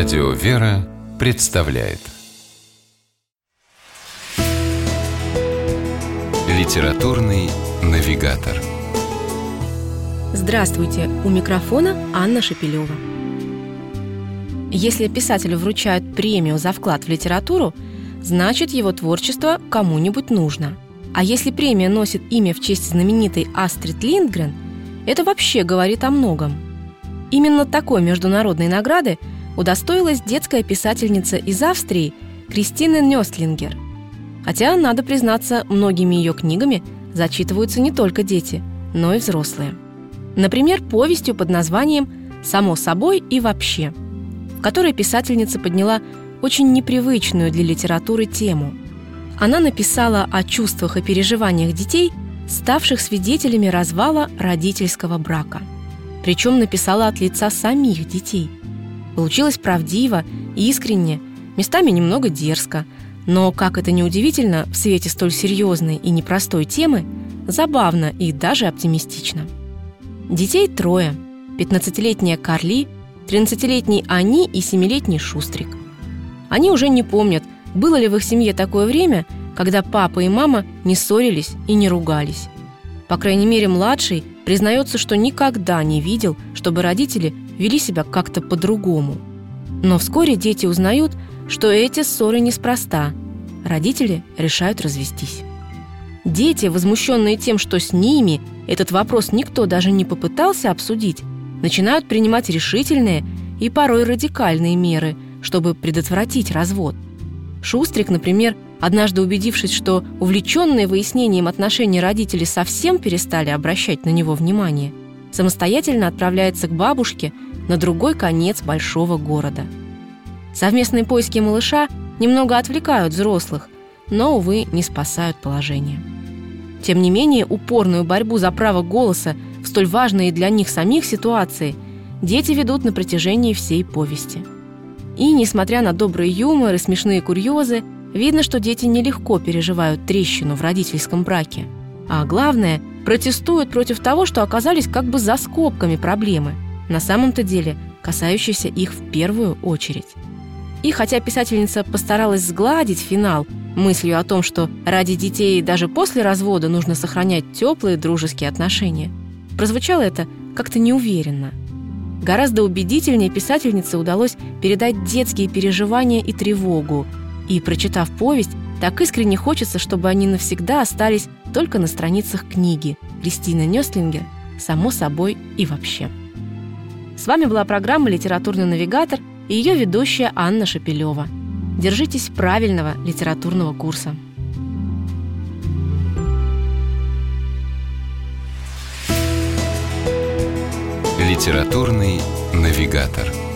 Радио «Вера» представляет Литературный навигатор Здравствуйте! У микрофона Анна Шапилева. Если писателю вручают премию за вклад в литературу, значит его творчество кому-нибудь нужно. А если премия носит имя в честь знаменитой Астрид Линдгрен, это вообще говорит о многом. Именно такой международной награды удостоилась детская писательница из Австрии Кристина Нёстлингер. Хотя, надо признаться, многими ее книгами зачитываются не только дети, но и взрослые. Например, повестью под названием «Само собой и вообще», в которой писательница подняла очень непривычную для литературы тему. Она написала о чувствах и переживаниях детей, ставших свидетелями развала родительского брака. Причем написала от лица самих детей – Получилось правдиво, искренне, местами немного дерзко, но, как это ни удивительно, в свете столь серьезной и непростой темы, забавно и даже оптимистично. Детей трое. 15-летняя Карли, 13-летний Ани и 7-летний Шустрик. Они уже не помнят, было ли в их семье такое время, когда папа и мама не ссорились и не ругались. По крайней мере, младший признается, что никогда не видел, чтобы родители вели себя как-то по-другому. Но вскоре дети узнают, что эти ссоры неспроста. Родители решают развестись. Дети, возмущенные тем, что с ними этот вопрос никто даже не попытался обсудить, начинают принимать решительные и порой радикальные меры, чтобы предотвратить развод. Шустрик, например, однажды убедившись, что увлеченные выяснением отношений родители совсем перестали обращать на него внимание, самостоятельно отправляется к бабушке на другой конец большого города. Совместные поиски малыша немного отвлекают взрослых, но, увы, не спасают положение. Тем не менее, упорную борьбу за право голоса в столь важные для них самих ситуации дети ведут на протяжении всей повести. И, несмотря на добрый юмор и смешные курьезы, видно, что дети нелегко переживают трещину в родительском браке. А главное, протестуют против того, что оказались как бы за скобками проблемы – на самом-то деле касающийся их в первую очередь. И хотя писательница постаралась сгладить финал мыслью о том, что ради детей даже после развода нужно сохранять теплые дружеские отношения, прозвучало это как-то неуверенно. Гораздо убедительнее писательнице удалось передать детские переживания и тревогу, и, прочитав повесть, так искренне хочется, чтобы они навсегда остались только на страницах книги Кристины Нёстлингер «Само собой и вообще». С вами была программа «Литературный навигатор» и ее ведущая Анна Шапилева. Держитесь правильного литературного курса. Литературный навигатор.